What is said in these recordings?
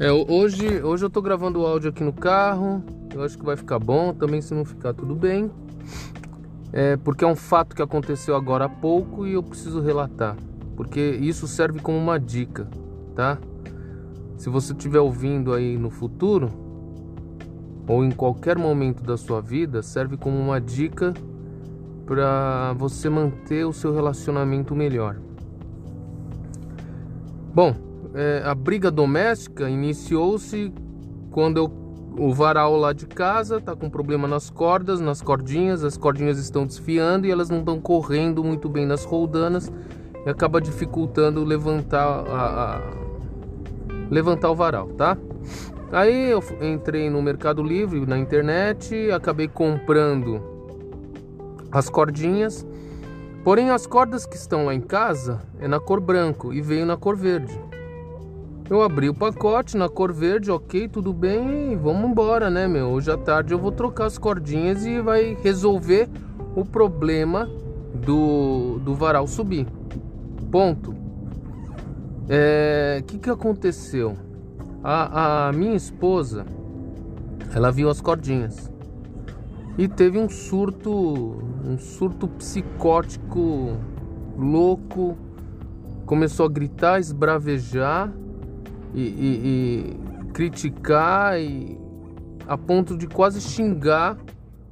É, hoje, hoje eu tô gravando o áudio aqui no carro. Eu acho que vai ficar bom. Também se não ficar tudo bem. É, porque é um fato que aconteceu agora há pouco e eu preciso relatar. Porque isso serve como uma dica, tá? Se você estiver ouvindo aí no futuro ou em qualquer momento da sua vida, serve como uma dica para você manter o seu relacionamento melhor. Bom, é, a briga doméstica iniciou-se quando eu, o varal lá de casa tá com problema nas cordas, nas cordinhas, as cordinhas estão desfiando e elas não estão correndo muito bem nas roldanas e acaba dificultando levantar a, a, levantar o varal, tá? Aí eu entrei no Mercado Livre, na internet, acabei comprando as cordinhas. Porém, as cordas que estão lá em casa é na cor branco e veio na cor verde. Eu abri o pacote na cor verde, ok, tudo bem, vamos embora, né, meu? Hoje à tarde eu vou trocar as cordinhas e vai resolver o problema do, do varal subir. Ponto. O é, que, que aconteceu? A, a minha esposa, ela viu as cordinhas e teve um surto, um surto psicótico louco, começou a gritar, esbravejar e, e, e criticar e a ponto de quase xingar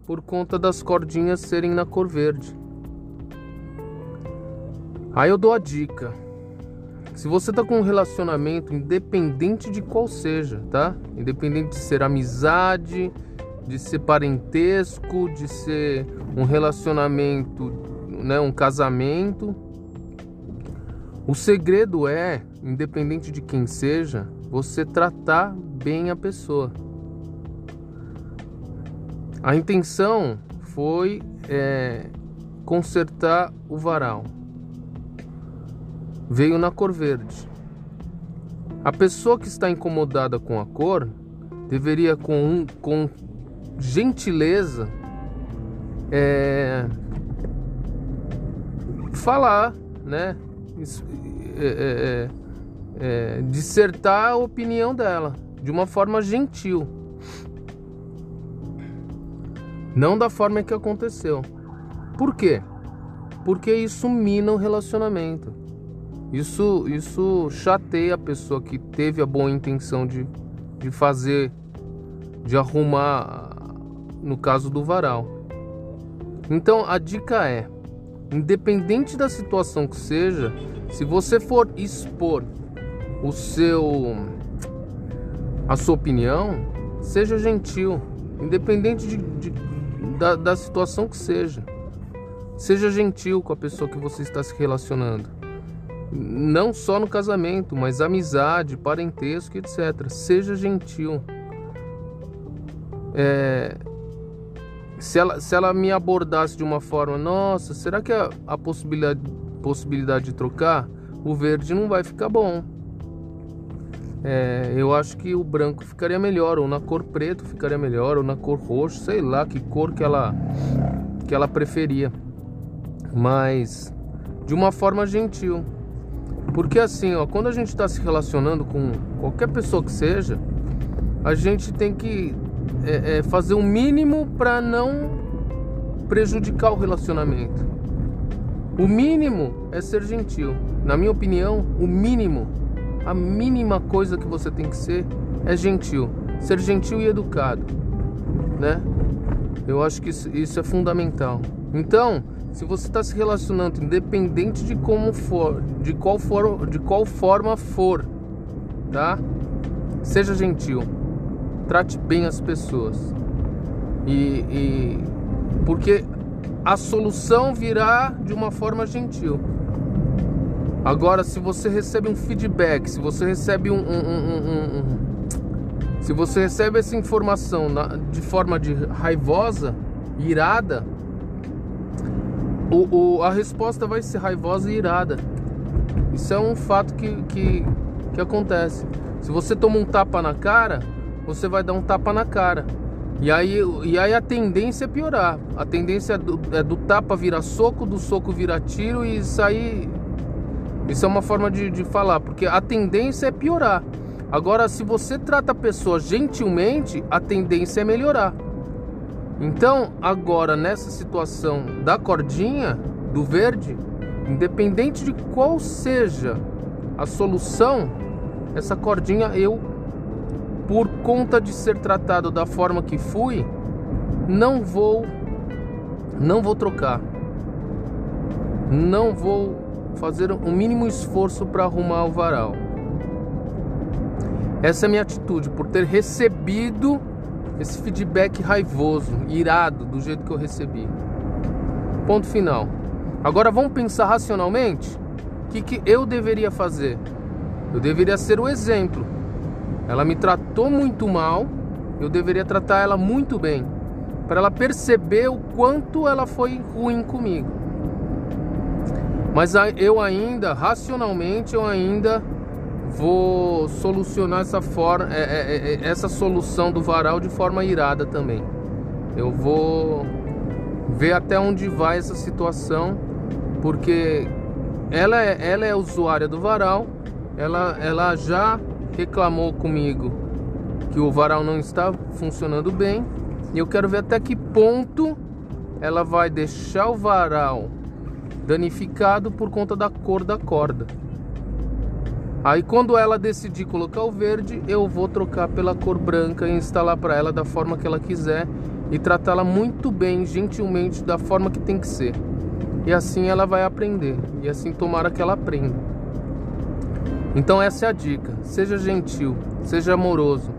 por conta das cordinhas serem na cor verde. Aí eu dou a dica. Se você tá com um relacionamento, independente de qual seja, tá? Independente de ser amizade, de ser parentesco, de ser um relacionamento, né, um casamento, o segredo é, independente de quem seja, você tratar bem a pessoa. A intenção foi é, consertar o varal. Veio na cor verde. A pessoa que está incomodada com a cor deveria, com, com gentileza, é, falar, né? É, é, é, é, dissertar a opinião dela de uma forma gentil, não da forma que aconteceu. Por quê? Porque isso mina o relacionamento. Isso, isso chateia a pessoa que teve a boa intenção de, de fazer, de arrumar, no caso do varal. Então a dica é: Independente da situação que seja, se você for expor o seu a sua opinião, seja gentil, independente de, de da, da situação que seja. Seja gentil com a pessoa que você está se relacionando. Não só no casamento, mas amizade, parentesco, etc. Seja gentil. É, se ela, se ela me abordasse de uma forma, nossa, será que a, a possibilidade, possibilidade de trocar o verde não vai ficar bom? É, eu acho que o branco ficaria melhor, ou na cor preto ficaria melhor, ou na cor roxo, sei lá que cor que ela, que ela preferia. Mas de uma forma gentil. Porque assim, ó, quando a gente está se relacionando com qualquer pessoa que seja, a gente tem que é, é fazer o mínimo para não prejudicar o relacionamento. O mínimo é ser gentil. Na minha opinião, o mínimo, a mínima coisa que você tem que ser é gentil. Ser gentil e educado, né? Eu acho que isso, isso é fundamental. Então, se você está se relacionando, independente de como for, de qual for, de qual forma for, tá? Seja gentil trate bem as pessoas. E, e, porque a solução virá de uma forma gentil. Agora, se você recebe um feedback, se você recebe um, um, um, um se você recebe essa informação na, de forma de raivosa, irada, o, o, a resposta vai ser raivosa e irada. Isso é um fato que, que, que acontece. Se você toma um tapa na cara, você vai dar um tapa na cara. E aí, e aí a tendência é piorar. A tendência é do, é do tapa virar soco, do soco virar tiro e sair. Isso é uma forma de, de falar, porque a tendência é piorar. Agora, se você trata a pessoa gentilmente, a tendência é melhorar. Então, agora nessa situação da cordinha do verde, independente de qual seja a solução, essa cordinha eu, por conta de ser tratado da forma que fui, não vou, não vou trocar, não vou fazer o mínimo esforço para arrumar o varal. Essa é a minha atitude por ter recebido esse feedback raivoso, irado, do jeito que eu recebi. Ponto final. Agora vamos pensar racionalmente? O que, que eu deveria fazer? Eu deveria ser o exemplo. Ela me tratou muito mal, eu deveria tratar ela muito bem, para ela perceber o quanto ela foi ruim comigo. Mas eu ainda, racionalmente, eu ainda vou solucionar essa, forma, é, é, é, essa solução do varal de forma irada também. Eu vou ver até onde vai essa situação, porque ela é, ela é usuária do varal, ela, ela já reclamou comigo que o varal não está funcionando bem, e eu quero ver até que ponto ela vai deixar o varal danificado por conta da cor da corda. Aí quando ela decidir colocar o verde, eu vou trocar pela cor branca e instalar para ela da forma que ela quiser e tratá-la muito bem, gentilmente, da forma que tem que ser. E assim ela vai aprender. E assim tomara que ela aprenda. Então essa é a dica. Seja gentil, seja amoroso.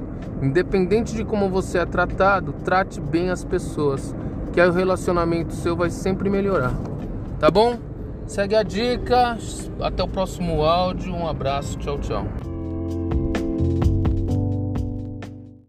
Independente de como você é tratado, trate bem as pessoas, que aí o relacionamento seu vai sempre melhorar. Tá bom? Segue a dica. Até o próximo áudio. Um abraço. Tchau, tchau.